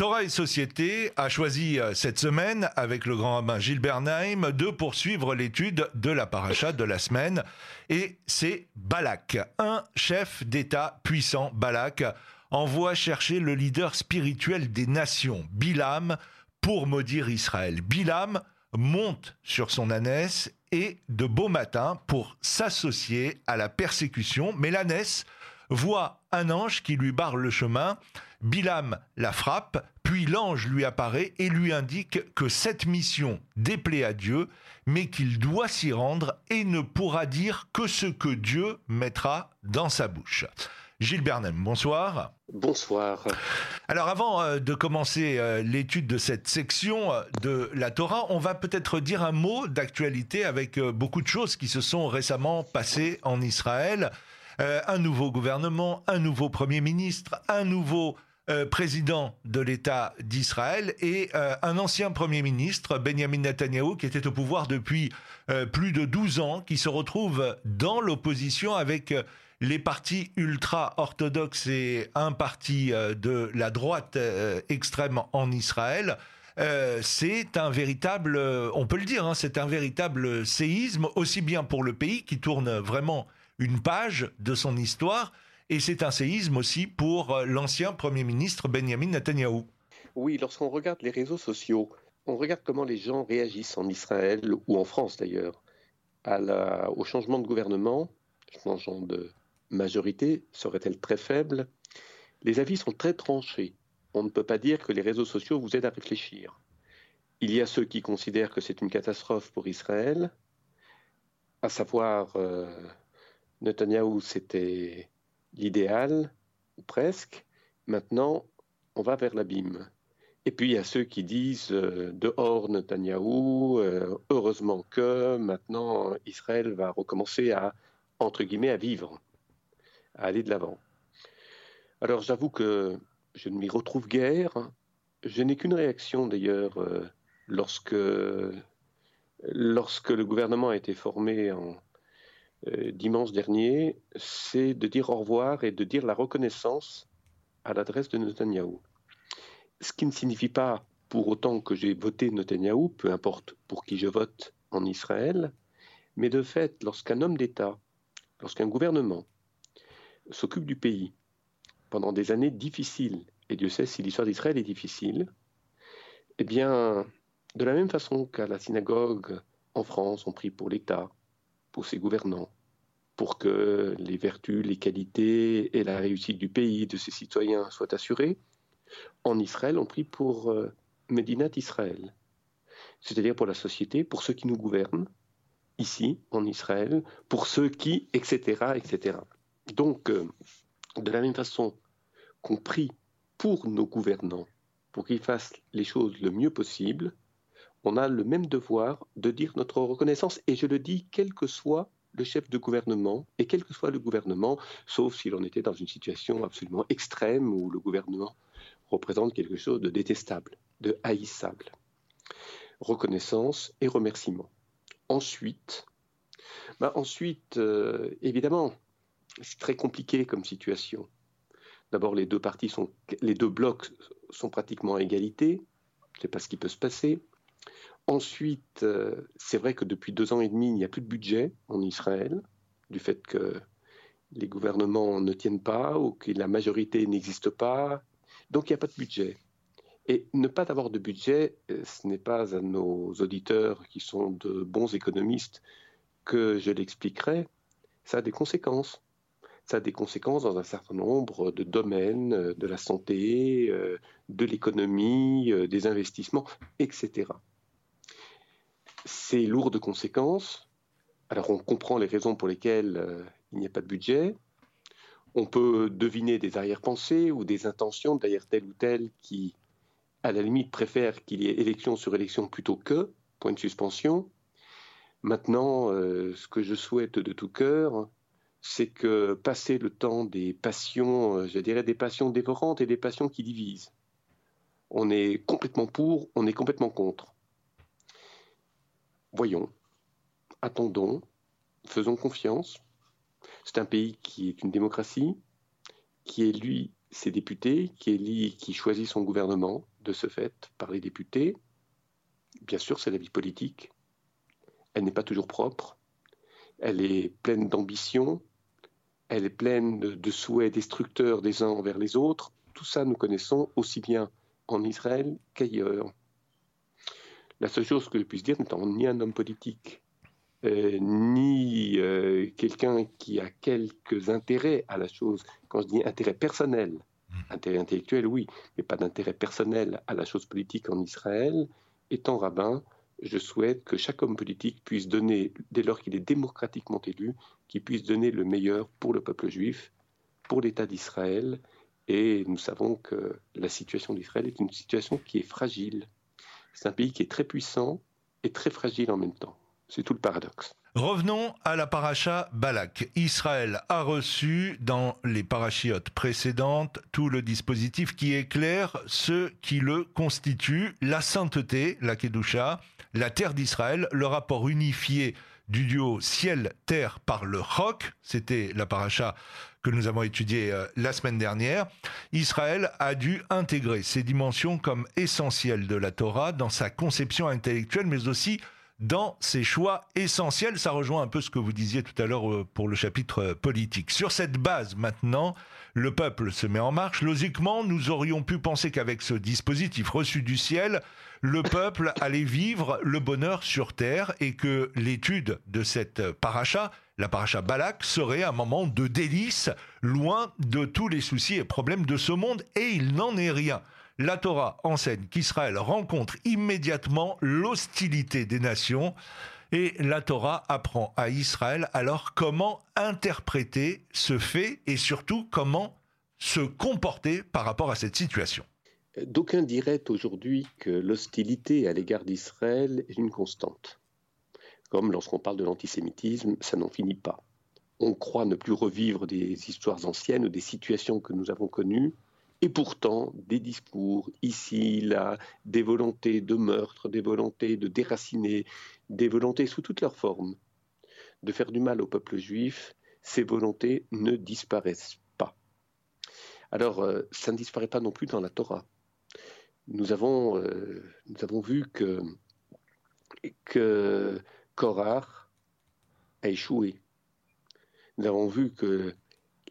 Torah et Société a choisi euh, cette semaine, avec le grand rabbin Gilles Bernheim, de poursuivre l'étude de la paracha de la semaine. Et c'est Balak, un chef d'État puissant, Balak, envoie chercher le leader spirituel des nations, Bilam, pour maudire Israël. Bilam monte sur son ânesse et de beau matin pour s'associer à la persécution, mais l'ânesse voit un ange qui lui barre le chemin Bilam la frappe, puis l'ange lui apparaît et lui indique que cette mission déplaît à Dieu, mais qu'il doit s'y rendre et ne pourra dire que ce que Dieu mettra dans sa bouche. Gilles Bernem, bonsoir. Bonsoir. Alors avant euh, de commencer euh, l'étude de cette section euh, de la Torah, on va peut-être dire un mot d'actualité avec beaucoup de choses qui se sont récemment passées en Israël. un nouveau gouvernement, un nouveau Premier ministre, un nouveau euh, président de l'État d'Israël et euh, un ancien Premier ministre, Benjamin Netanyahu, qui était au pouvoir depuis euh, plus de 12 ans, qui se retrouve dans l'opposition avec les partis ultra-orthodoxes et un parti de la droite extrême en Israël. c'est un véritable, on peut le dire, hein, c'est un véritable séisme, aussi bien pour le pays qui tourne vraiment une page de son histoire, et c'est un séisme aussi pour euh, l'ancien Premier ministre Benjamin Netanyahou. Oui, lorsqu'on regarde les réseaux sociaux, on regarde comment les gens réagissent en Israël ou en France d'ailleurs au changement de gouvernement, changement de majorité, serait-elle très faible? Les avis sont très tranchés. On ne peut pas dire que les réseaux sociaux vous aident à réfléchir. Il y a ceux qui considèrent que c'est une catastrophe pour Israël, à savoir euh, Netanyahou, c'était l'idéal, ou presque. Maintenant, on va vers l'abîme. Et puis il y a ceux qui disent euh, dehors Netanyahou, euh, heureusement que maintenant Israël va recommencer à, entre guillemets, à vivre, à aller de l'avant. Alors j'avoue que je ne m'y retrouve guère. Je n'ai qu'une réaction d'ailleurs euh, lorsque, lorsque le gouvernement a été formé en, dimanche dernier, c'est de dire au revoir et de dire la reconnaissance à l'adresse de Netanyahou. Ce qui ne signifie pas pour autant que j'ai voté Netanyahou, peu importe pour qui je vote en Israël, mais de fait, lorsqu'un homme d'État, lorsqu'un gouvernement s'occupe du pays pendant des années difficiles, et Dieu sait si l'histoire d'Israël est difficile, eh bien, de la même façon qu'à la synagogue en France, on prie pour l'État, pour ses gouvernants, pour que les vertus, les qualités et la réussite du pays, de ses citoyens soient assurées. En Israël, on prie pour euh, Medinat Israël, c'est-à-dire pour la société, pour ceux qui nous gouvernent, ici, en Israël, pour ceux qui, etc., etc. Donc, euh, de la même façon qu'on prie pour nos gouvernants, pour qu'ils fassent les choses le mieux possible, on a le même devoir de dire notre reconnaissance, et je le dis quel que soit le chef de gouvernement, et quel que soit le gouvernement, sauf si l'on était dans une situation absolument extrême où le gouvernement représente quelque chose de détestable, de haïssable. Reconnaissance et remerciement. Ensuite, bah ensuite euh, évidemment, c'est très compliqué comme situation. D'abord, les deux parties sont, les deux blocs sont pratiquement à égalité. Sais pas ce qui peut se passer. Ensuite, euh, c'est vrai que depuis deux ans et demi, il n'y a plus de budget en Israël, du fait que les gouvernements ne tiennent pas ou que la majorité n'existe pas. Donc il n'y a pas de budget. Et ne pas avoir de budget, euh, ce n'est pas à nos auditeurs qui sont de bons économistes que je l'expliquerai, ça a des conséquences. Ça a des conséquences dans un certain nombre de domaines, euh, de la santé, de l'économie, des investissements, etc c'est lourd de conséquences. Alors on comprend les raisons pour lesquelles euh, il n'y a pas de budget. On peut deviner des arrière-pensées ou des intentions derrière tel ou tel qui, à la limite, préfère qu'il y ait élection sur élection plutôt que, point de suspension. Maintenant, euh, ce que je souhaite de tout cœur, c'est que passer le temps des passions, euh, je dirais des passions dévorantes et des passions qui divisent. On est complètement pour, on est complètement contre voyons, attendons, faisons confiance. C'est un pays qui est une démocratie, qui lui ses députés, qui, élit, qui choisit son gouvernement de ce fait par les députés. Bien sûr, c'est la vie politique. Elle n'est pas toujours propre. Elle est pleine d'ambition. Elle est pleine de souhaits destructeurs des uns envers les autres. Tout ça, nous connaissons aussi bien en Israël qu'ailleurs. La seule chose que je puisse dire, n'étant ni un homme politique, euh, ni euh, quelqu'un qui a quelques intérêts à la chose, quand je dis intérêt personnel, mmh. intérêt intellectuel, oui, mais pas d'intérêt personnel à la chose politique en Israël, étant rabbin, je souhaite que chaque homme politique puisse donner, dès lors qu'il est démocratiquement élu, qu'il puisse donner le meilleur pour le peuple juif, pour l'État d'Israël. Et nous savons que la situation d'Israël est une situation qui est fragile. C'est un pays qui est très puissant et très fragile en même temps. C'est tout le paradoxe. Revenons à la paracha Balak. Israël a reçu dans les parachiotes précédentes tout le dispositif qui éclaire ce qui le constitue, la sainteté, la Kedusha, la terre d'Israël, le rapport unifié du duo ciel-terre par le Chok, c'était la paracha que nous avons étudiée euh, la semaine dernière, Israël a dû intégrer ces dimensions comme essentielles de la Torah dans sa conception intellectuelle, mais aussi dans ses choix essentiels. Ça rejoint un peu ce que vous disiez tout à l'heure euh, pour le chapitre euh, politique. Sur cette base, maintenant, le peuple se met en marche. Logiquement, nous aurions pu penser qu'avec ce dispositif reçu du ciel, le peuple allait vivre le bonheur sur terre et que l'étude de cette paracha, la paracha Balak, serait un moment de délice, loin de tous les soucis et problèmes de ce monde, et il n'en est rien. La Torah enseigne qu'Israël rencontre immédiatement l'hostilité des nations et la Torah apprend à Israël alors comment interpréter ce fait et surtout comment se comporter par rapport à cette situation. D'aucuns diraient aujourd'hui que l'hostilité à l'égard d'Israël est une constante. Comme lorsqu'on parle de l'antisémitisme, ça n'en finit pas. On croit ne plus revivre des histoires anciennes ou des situations que nous avons connues, et pourtant, des discours, ici, là, des volontés de meurtre, des volontés de déraciner, des volontés sous toutes leurs formes, de faire du mal au peuple juif, ces volontés ne disparaissent pas. Alors, euh, ça ne disparaît pas non plus dans la Torah. Nous avons, euh, vu que, que a échoué. Nous avons vu que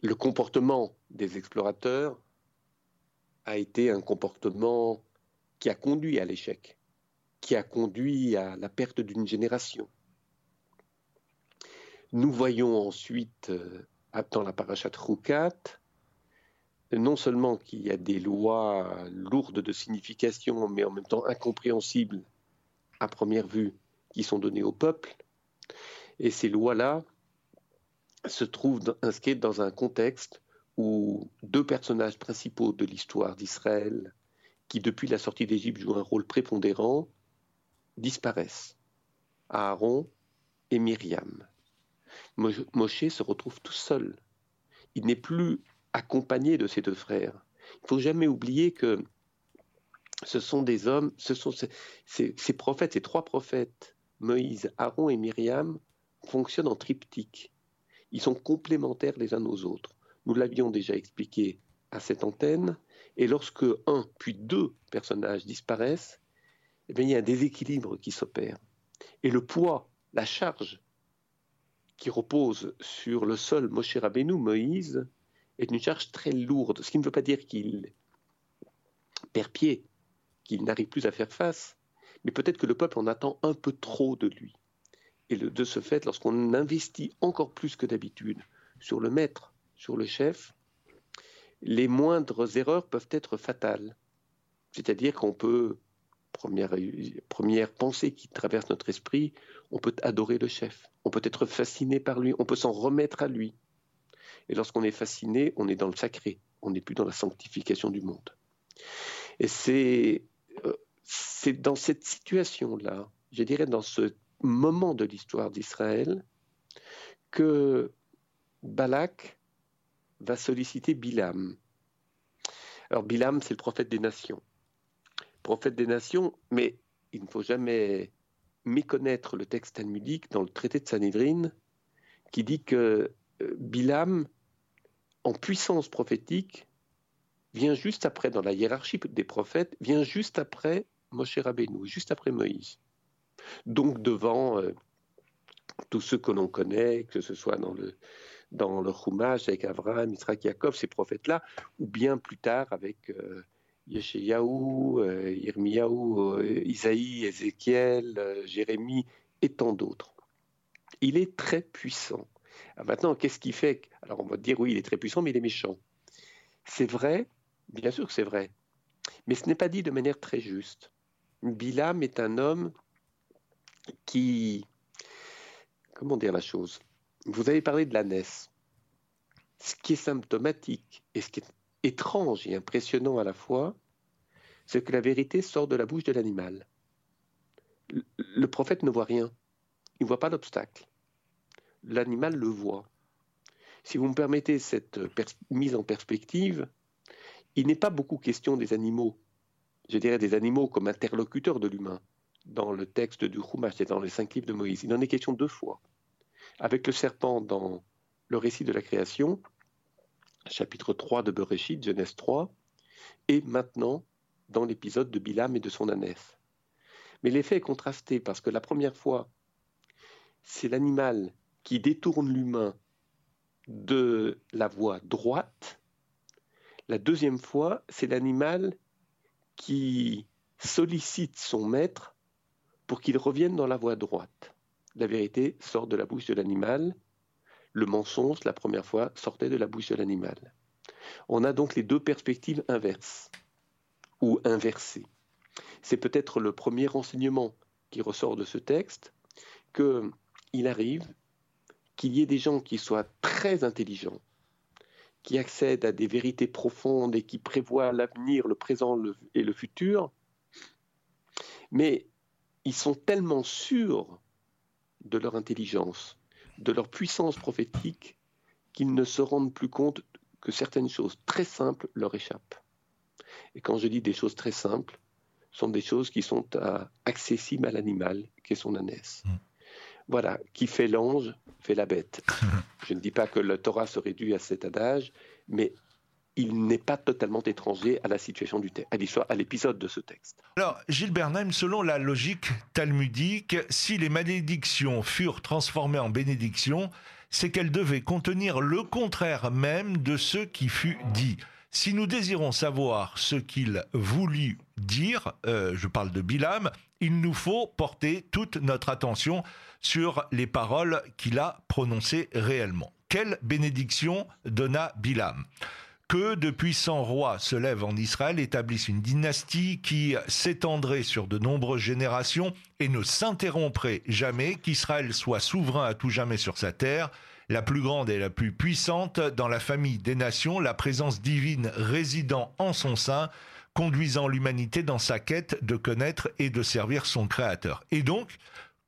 le comportement des explorateurs a été un comportement qui a conduit à l'échec, qui a conduit à la perte d'une génération. Nous voyons ensuite, euh, dans la parachat Rukat, non seulement qu'il y a des lois lourdes de signification, mais en même temps incompréhensibles à première vue, qui sont données au peuple, et ces lois-là se trouvent inscrites dans un contexte où deux personnages principaux de l'histoire d'Israël, qui depuis la sortie d'Égypte jouent un rôle prépondérant, disparaissent. Aaron et Myriam. Moshe se retrouve tout seul. Il n'est plus accompagné de ses deux frères. Il faut jamais oublier que ce sont des hommes, ce sont ces, ces trois prophètes, Moïse, Aaron et Myriam, fonctionnent en triptyque. Ils sont complémentaires les uns aux autres. Nous l'avions déjà expliqué à cette antenne. Et lorsque un puis deux personnages disparaissent, eh il y a un déséquilibre qui s'opère. Et le poids, la charge qui repose sur le seul Moshe Rabbeinu, Moïse, est une charge très lourde. Ce qui ne veut pas dire qu'il perd pied, qu'il n'arrive plus à faire face, mais peut-être que le peuple en attend un peu trop de lui. Et de ce fait, lorsqu'on investit encore plus que d'habitude sur le maître, sur le chef, les moindres erreurs peuvent être fatales. C'est-à-dire qu'on peut, première, pensée qui traverse notre esprit, on peut adorer le chef, on peut être fasciné par lui, on peut s'en remettre à lui. Et lorsqu'on est fasciné, on est dans le sacré, on n'est plus dans la sanctification du monde. Et c'est euh, dans cette situation-là, je dirais dans ce moment de l'histoire d'Israël, que Balak va solliciter Bilam. Alors Bilam, c'est le prophète des nations. Prophète des nations, mais il ne faut jamais méconnaître le texte talmudique dans le traité de Sanhedrin qui dit que euh, Bilam, en puissance prophétique, vient juste après, dans la hiérarchie des prophètes, vient juste après Moshe Rabbeinu, juste après Moïse. Donc devant euh, tous ceux que l'on connaît, que ce soit dans le, dans Chumash avec Abraham, Israël, Yaakov, ces prophètes-là, ou bien plus tard avec euh, Yeshayahu, euh, euh Isaïe, Ézéchiel, euh, Jérémie et tant d'autres. Il est très puissant. maintenant, qu'est-ce qui fait Alors on va dire oui, il est très puissant, mais il est méchant. C'est vrai, bien sûr que c'est vrai, mais ce n'est pas dit de manière très juste. Bilam est un homme qui, comment dire la chose? Vous avez parlé de la naisse. Ce qui est symptomatique et ce qui est étrange et impressionnant à la fois, c'est que la vérité sort de la bouche de l'animal. Le prophète ne voit rien. Il ne voit pas d'obstacle. L'animal le voit. Si vous me permettez cette mise en perspective, il n'est pas beaucoup question des animaux, je dirais des animaux comme interlocuteurs de l'humain, dans le texte du Chumash et dans les cinq livres de Moïse. Il en est question deux fois. Avec le serpent dans le récit de la création, chapitre 3 de Bereshit, Genèse 3, et maintenant dans l'épisode de Bilam et de son ânesse. Mais l'effet est contrasté parce que la première fois, c'est l'animal qui détourne l'humain de la voie droite. La deuxième fois, c'est l'animal qui sollicite son maître pour qu'il revienne dans la voie droite. La vérité sort de la bouche de l'animal. Le mensonge, la première fois, sortait de la bouche de l'animal. On a donc les deux perspectives inverses ou inversées. C'est peut-être le premier renseignement qui ressort de ce texte, qu'il arrive qu'il y ait des gens qui soient très intelligents, qui accèdent à des vérités profondes et qui prévoient l'avenir, le présent et le futur, mais ils sont tellement sûrs de leur intelligence, de leur puissance prophétique, qu'ils ne se rendent plus compte que certaines choses très simples leur échappent. Et quand je dis des choses très simples, ce sont des choses qui sont accessibles à l'animal, qui est son ânesse. Mm. Voilà, qui fait l'ange, fait la bête. je ne dis pas que le Torah se réduit à cet adage, mais il n'est pas totalement étranger à la situation du texte, à l'épisode de ce texte. Alors, Gilles Bernheim, selon la logique talmudique, si les malédictions furent transformées en bénédictions, c'est qu'elles devaient contenir le contraire même de ce qui fut dit. Si nous désirons savoir ce qu'il voulut dire, euh, je parle de Bilam, il nous faut porter toute notre attention sur les paroles qu'il a prononcées réellement. Quelle bénédiction donna Bilam? Que de puissants rois se lèvent en Israël, établissent une dynastie qui s'étendrait sur de nombreuses générations et ne s'interromprait jamais, qu'Israël soit souverain à tout jamais sur sa terre, la plus grande et la plus puissante dans la famille des nations, la présence divine résidant en son sein, conduisant l'humanité dans sa quête de connaître et de servir son Créateur. Et donc,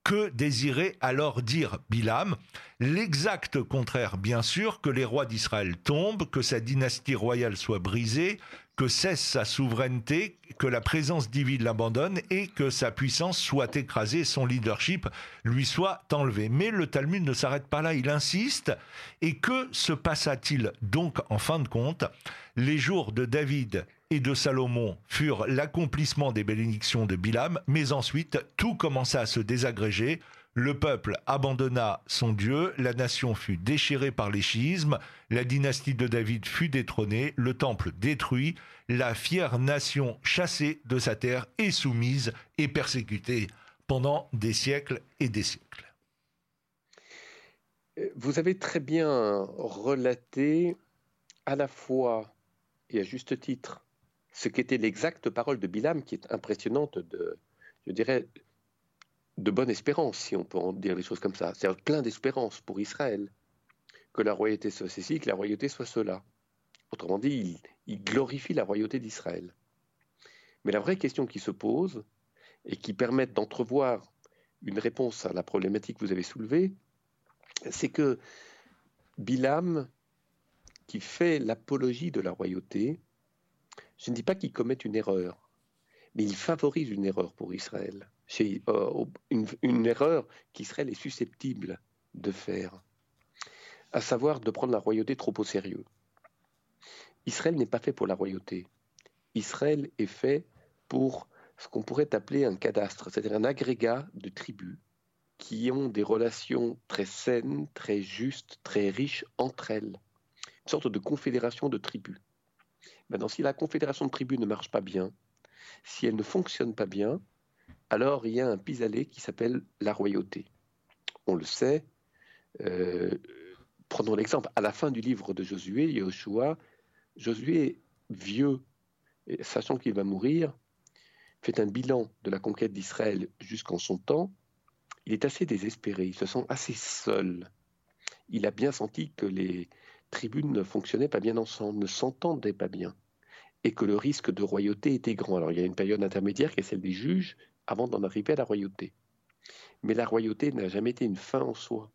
que désirait alors dire Bilam L'exact contraire, bien sûr, que les rois d'Israël tombent, que sa dynastie royale soit brisée, que cesse sa souveraineté, que la présence divine l'abandonne et que sa puissance soit écrasée, son leadership lui soit enlevé. Mais le Talmud ne s'arrête pas là, il insiste. Et que se passa-t-il donc en fin de compte? Les jours de David et de Salomon furent l'accomplissement des bénédictions de Bilam, mais ensuite tout commença à se désagréger. Le peuple abandonna son Dieu, la nation fut déchirée par les schismes, la dynastie de David fut détrônée, le temple détruit, la fière nation chassée de sa terre et soumise et persécutée pendant des siècles et des siècles. Vous avez très bien relaté à la fois et à juste titre ce qu'était l'exacte parole de Bilam, qui est impressionnante je dirais, de bonne espérance, si on peut en dire les choses comme ça. C'est-à-dire plein d'espérance pour Israël, que la royauté soit ceci, que la royauté soit cela. Autrement dit, il, glorifie la royauté d'Israël. Mais la vraie question qui se pose, et qui permet d'entrevoir une réponse à la problématique que vous avez soulevée, c'est que Bilam, qui fait l'apologie de la royauté, je ne dis pas qu'il commette une erreur, mais il favorise une erreur pour Israël, euh, une, erreur qu'Israël est susceptible de faire, à savoir de prendre la royauté trop au sérieux. Israël n'est pas fait pour la royauté. Israël est fait pour ce qu'on pourrait appeler un cadastre, c'est-à-dire un agrégat de tribus qui ont des relations très saines, très justes, très riches entre elles. Une sorte de confédération de tribus. Maintenant, si la confédération de tribus ne marche pas bien, si elle ne fonctionne pas bien, alors il y a un pis-aller qui s'appelle la royauté. On le sait. Euh, prenons l'exemple. À la fin du livre de Josué, Yahushua, Josué, vieux, sachant qu'il va mourir, fait un bilan de la conquête d'Israël jusqu'en son temps. Il est assez désespéré, il se sent assez seul. Il a bien senti que les tribus ne fonctionnaient pas bien ensemble, ne s'entendaient pas bien, et que le risque de royauté était grand. Alors il y a une période intermédiaire qui est celle des juges, avant d'en arriver à la royauté. Mais la royauté n'a jamais été une fin en soi.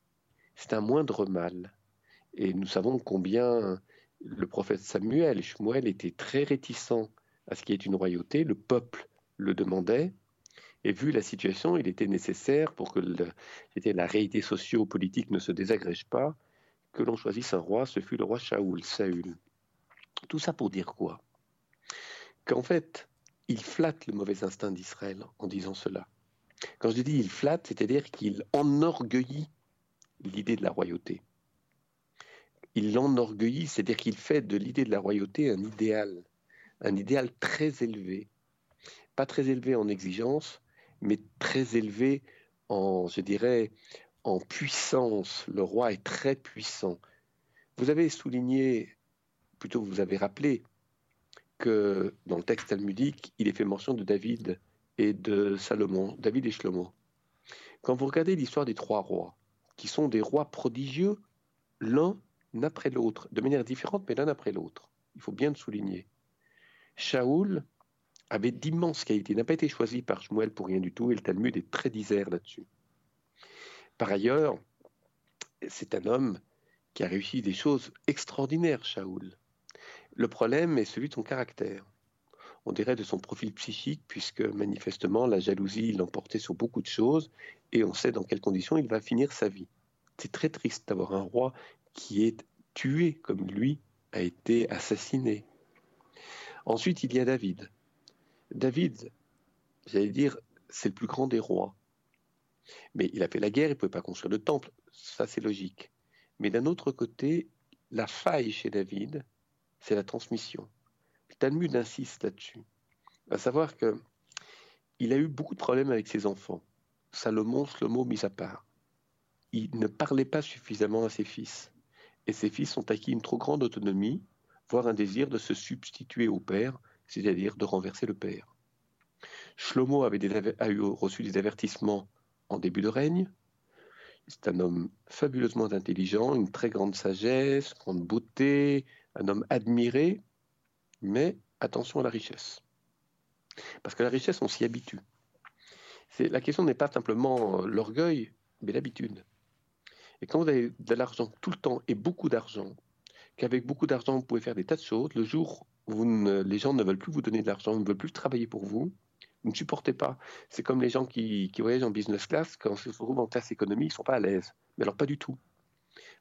C'est un moindre mal. Et nous savons combien le prophète Samuel, Shmuel, était très réticent à ce qui est une royauté. Le peuple le demandait. Et vu la situation, il était nécessaire, pour que la réalité socio-politique ne se désagrège pas, que l'on choisisse un roi. Ce fut le roi Shaoul, Saül. Tout ça pour dire quoi? Qu'en fait, il flatte le mauvais instinct d'Israël en disant cela. Quand je dis il flatte, c'est-à-dire qu'il enorgueillit l'idée de la royauté. Il l'enorgueillit, c'est-à-dire qu'il fait de l'idée de la royauté un idéal, un idéal très élevé. Pas très élevé en exigence, mais très élevé en, je dirais, en puissance. Le roi est très puissant. Vous avez souligné, plutôt vous avez rappelé, que dans le texte talmudique, il est fait mention de David et de Salomon, David et Shlomo. Quand vous regardez l'histoire des trois rois, qui sont des rois prodigieux, l'un après l'autre, de manière différente, mais l'un après l'autre, il faut bien le souligner. Shaoul avait d'immenses qualités, n'a pas été choisi par Shmuel pour rien du tout, et le Talmud est très disert là-dessus. Par ailleurs, c'est un homme qui a réussi des choses extraordinaires, Shaoul. Le problème est celui de son caractère. On dirait de son profil psychique, puisque manifestement la jalousie l'emportait sur beaucoup de choses, et on sait dans quelles conditions il va finir sa vie. C'est très triste d'avoir un roi qui est tué comme lui a été assassiné. Ensuite, il y a David. David, j'allais dire, c'est le plus grand des rois. Mais il a fait la guerre, il ne pouvait pas construire le temple, ça c'est logique. Mais d'un autre côté, la faille chez David, c'est la transmission. Le Talmud insiste là-dessus. À savoir que il a eu beaucoup de problèmes avec ses enfants. Salomon, mot mis à part. Il ne parlait pas suffisamment à ses fils. Et ses fils ont acquis une trop grande autonomie, voire un désir de se substituer au père, c'est-à-dire de renverser le père. Shlomo avait a reçu des avertissements en début de règne. C'est un homme fabuleusement intelligent, une très grande sagesse, grande beauté, un homme admiré, mais attention à la richesse. Parce que la richesse, on s'y habitue. la question n'est pas simplement euh, l'orgueil, mais l'habitude. Et quand vous avez de l'argent tout le temps et beaucoup d'argent, qu'avec beaucoup d'argent, vous pouvez faire des tas de choses, le jour où les gens ne veulent plus vous donner de l'argent, ne veulent plus travailler pour vous, ne supportez pas. C'est comme les gens qui, voyagent en business class, quand ils se retrouvent en classe économie, ils ne sont pas à l'aise. Mais alors pas du tout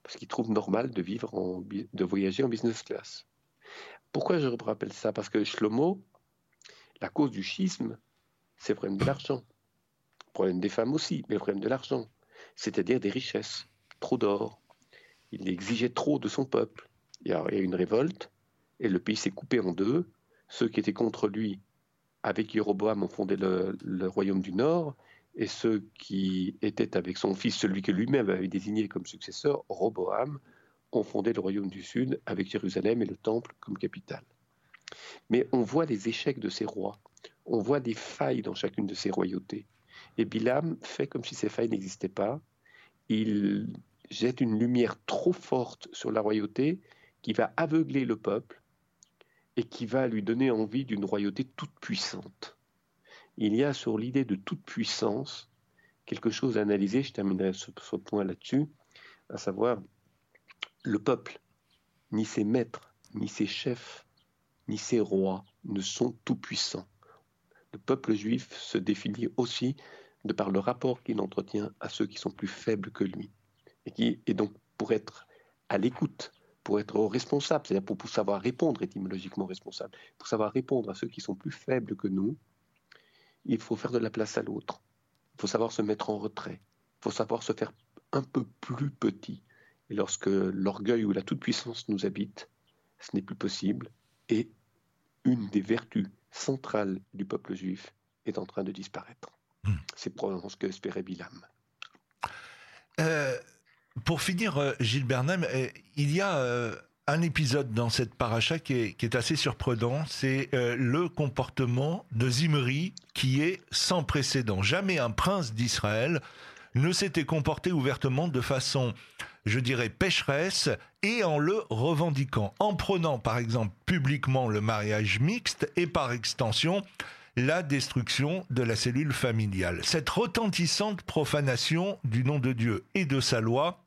parce qu'ils trouvent normal de vivre, en, de voyager en business class. Pourquoi je rappelle ça? Parce que Shlomo, la cause du schisme, c'est le problème de l'argent. Le problème des femmes aussi, mais le problème de l'argent, c'est-à-dire des richesses, trop d'or. Il exigeait trop de son peuple. Il y a, eu une révolte, et le pays s'est coupé en deux. Ceux qui étaient contre lui, avec Jéroboam, ont fondé le royaume du Nord, et ceux qui étaient avec son fils, celui que lui-même avait désigné comme successeur, Roboam, ont fondé le royaume du Sud avec Jérusalem et le temple comme capitale. Mais on voit les échecs de ces rois, on voit des failles dans chacune de ces royautés. Et Bilam fait comme si ces failles n'existaient pas. Il jette une lumière trop forte sur la royauté qui va aveugler le peuple et qui va lui donner envie d'une royauté toute puissante il y a sur l'idée de toute puissance quelque chose à analyser, je terminerai ce, point là-dessus, à savoir le peuple, ni ses maîtres, ni ses chefs, ni ses rois ne sont tout puissants. Le peuple juif se définit aussi de par le rapport qu'il entretient à ceux qui sont plus faibles que lui. Et, qui, et donc, pour être à l'écoute pour être responsable, c'est-à-dire pour, savoir répondre étymologiquement responsable, pour savoir répondre à ceux qui sont plus faibles que nous, il faut faire de la place à l'autre. Il faut savoir se mettre en retrait. Il faut savoir se faire un peu plus petit. Et lorsque l'orgueil ou la toute-puissance nous habite, ce n'est plus possible. Et une des vertus centrales du peuple juif est en train de disparaître. Hmm. C'est probablement ce que espérait Bilam. Euh, pour finir, euh, Gilles Bernheim, euh, il y a un épisode dans cette paracha qui est, assez surprenant, c'est le comportement de Zimri qui est sans précédent. Jamais un prince d'Israël ne s'était comporté ouvertement de façon, je dirais, pécheresse et en le revendiquant, en prenant par exemple publiquement le mariage mixte et par extension la destruction de la cellule familiale. Cette retentissante profanation du nom de Dieu et de sa loi,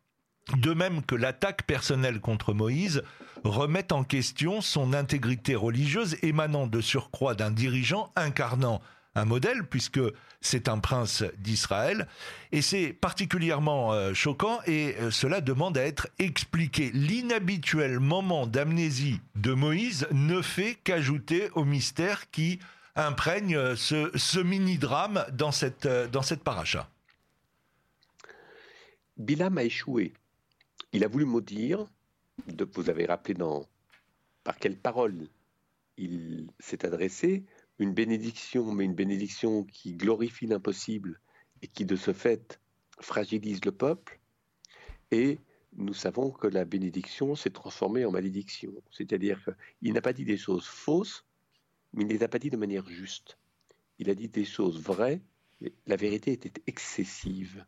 de même que l'attaque personnelle contre Moïse, remet en question son intégrité religieuse émanant de surcroît d'un dirigeant incarnant un modèle puisque c'est un prince d'Israël et c'est particulièrement euh, choquant et euh, cela demande à être expliqué. L'inhabituel moment d'amnésie de Moïse ne fait qu'ajouter au mystère qui imprègne euh, ce, mini-drame dans cette, dans cette paracha. Bilam a échoué. Il a voulu maudire, de, vous avez rappelé dans, par quelle parole il s'est adressé, une bénédiction, mais une bénédiction qui glorifie l'impossible et qui de ce fait fragilise le peuple. Et nous savons que la bénédiction s'est transformée en malédiction. C'est-à-dire qu'il n'a pas dit des choses fausses, mais il ne les a pas dit de manière juste. Il a dit des choses vraies, la vérité était excessive.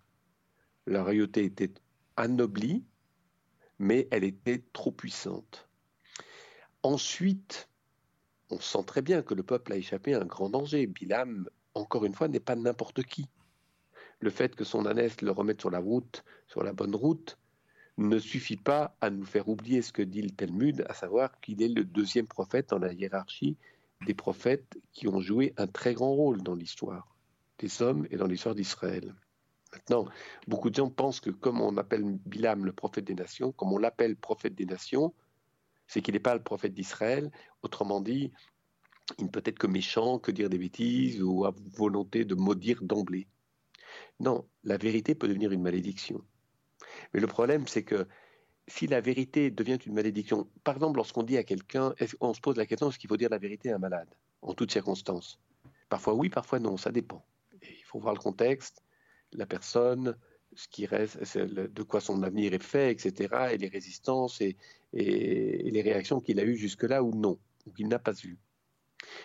La royauté était anoblie, mais elle était trop puissante. Ensuite, on sent très bien que le peuple a échappé à un grand danger. Bilam, encore une fois, n'est pas n'importe qui. Le fait que son ânesse le remette sur la route, sur la bonne route, ne suffit pas à nous faire oublier ce que dit le Talmud, à savoir qu'il est le deuxième prophète dans la hiérarchie des prophètes qui ont joué un très grand rôle dans l'histoire des hommes et dans l'histoire d'Israël. Maintenant, beaucoup de gens pensent que comme on appelle Bilam le prophète des nations, comme on l'appelle prophète des nations, c'est qu'il n'est pas le prophète d'Israël. Autrement dit, il ne peut être que méchant, que dire des bêtises ou à volonté de maudire d'emblée. Non, la vérité peut devenir une malédiction. Mais le problème, c'est que si la vérité devient une malédiction, par exemple, lorsqu'on dit à quelqu'un, on se pose la question est-ce qu'il faut dire la vérité à un malade, en toutes circonstances? Parfois oui, parfois non, ça dépend. il faut voir le contexte, la personne, ce qui reste, de quoi son avenir est fait, etc., et les résistances et, les réactions qu'il a eues jusque-là ou non, ou qu'il n'a pas eues.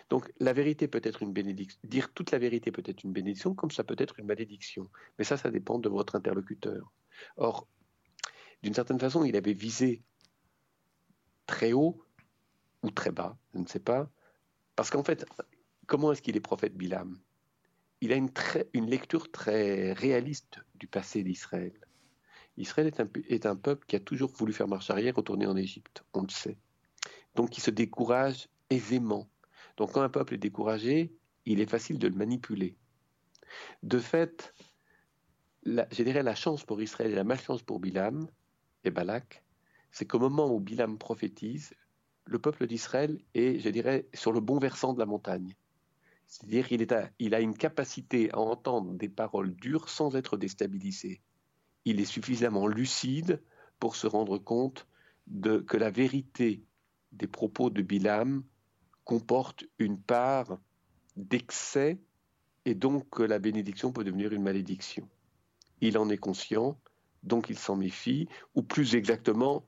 Donc la vérité peut être une bénédiction. Dire toute la vérité peut être une bénédiction, comme ça peut être une malédiction. Mais ça, ça dépend de votre interlocuteur. Or, d'une certaine façon, il avait visé très haut ou très bas, je ne sais pas. Parce qu'en fait, comment est-ce qu'il est prophète Bilam? Il a une, lecture très réaliste du passé d'Israël. Israël est un, peuple qui a toujours voulu faire marche arrière, retourner en Égypte, on le sait. Donc il se décourage aisément. Donc quand un peuple est découragé, il est facile de le manipuler. De fait, je dirais la chance pour Israël et la malchance pour Bilam et Balak, c'est qu'au moment où Bilam prophétise, le peuple d'Israël est, je dirais, sur le bon versant de la montagne. C'est-à-dire qu'il il a une capacité à entendre des paroles dures sans être déstabilisé. Il est suffisamment lucide pour se rendre compte que la vérité des propos de Bilam comporte une part d'excès et donc que la bénédiction peut devenir une malédiction. Il en est conscient, donc il s'en méfie, ou plus exactement,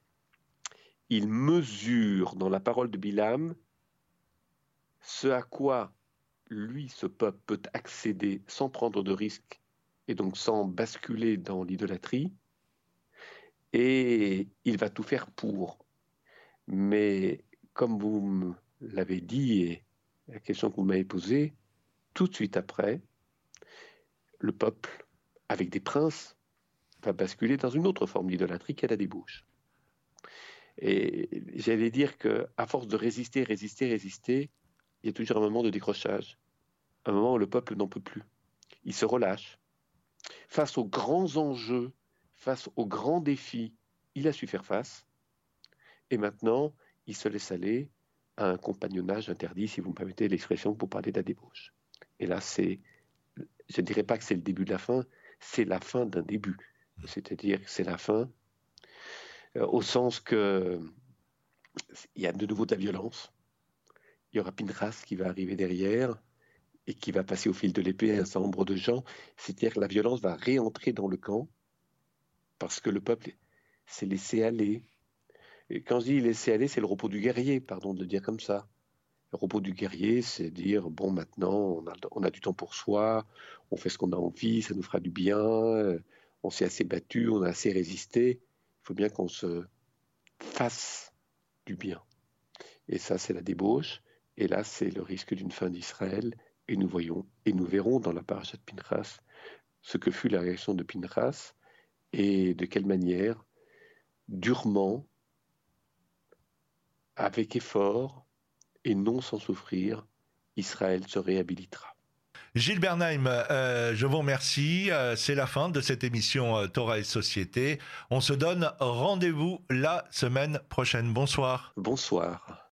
il mesure dans la parole de Bilam ce à quoi lui, ce peuple, peut accéder sans prendre de risques et donc sans basculer dans l'idolâtrie, et il va tout faire pour. Mais comme vous l'avez dit, et la question que vous m'avez posée, tout de suite après, le peuple, avec des princes, va basculer dans une autre forme d'idolâtrie qui est la débauche. Et j'allais dire que à force de résister, résister, résister, il y a toujours un moment de décrochage, un moment où le peuple n'en peut plus. Il se relâche. Face aux grands enjeux, face aux grands défis, il a su faire face. Et maintenant, il se laisse aller à un compagnonnage interdit, si vous me permettez l'expression, pour parler de la débauche. Et là, c'est, je ne dirais pas que c'est le début de la fin, c'est la fin d'un début. C'est-à-dire que c'est la fin, euh, au sens que il y a de nouveau de la violence. Il y aura Pinras qui va arriver derrière et qui va passer au fil de l'épée un certain nombre de gens. C'est-à-dire que la violence va réentrer dans le camp parce que le peuple s'est laissé aller. Quand je dis laisser aller, c'est le repos du guerrier, pardon de le dire comme ça. Le repos du guerrier, c'est dire bon, maintenant, on a, on a, du temps pour soi, on fait ce qu'on a envie, ça nous fera du bien, on s'est assez battu, on a assez résisté. Il faut bien qu'on se fasse du bien. Et ça, c'est la débauche. Et là, c'est le risque d'une fin d'Israël. Et nous voyons, et nous verrons dans la paracha de Pinchas ce que fut la réaction de Pinchas et de quelle manière, durement, avec effort et non sans souffrir, Israël se réhabilitera. Gilles Bernheim, euh, je vous remercie. Euh, c'est la fin de cette émission euh, Torah et Société. On se donne rendez-vous la semaine prochaine. Bonsoir. Bonsoir.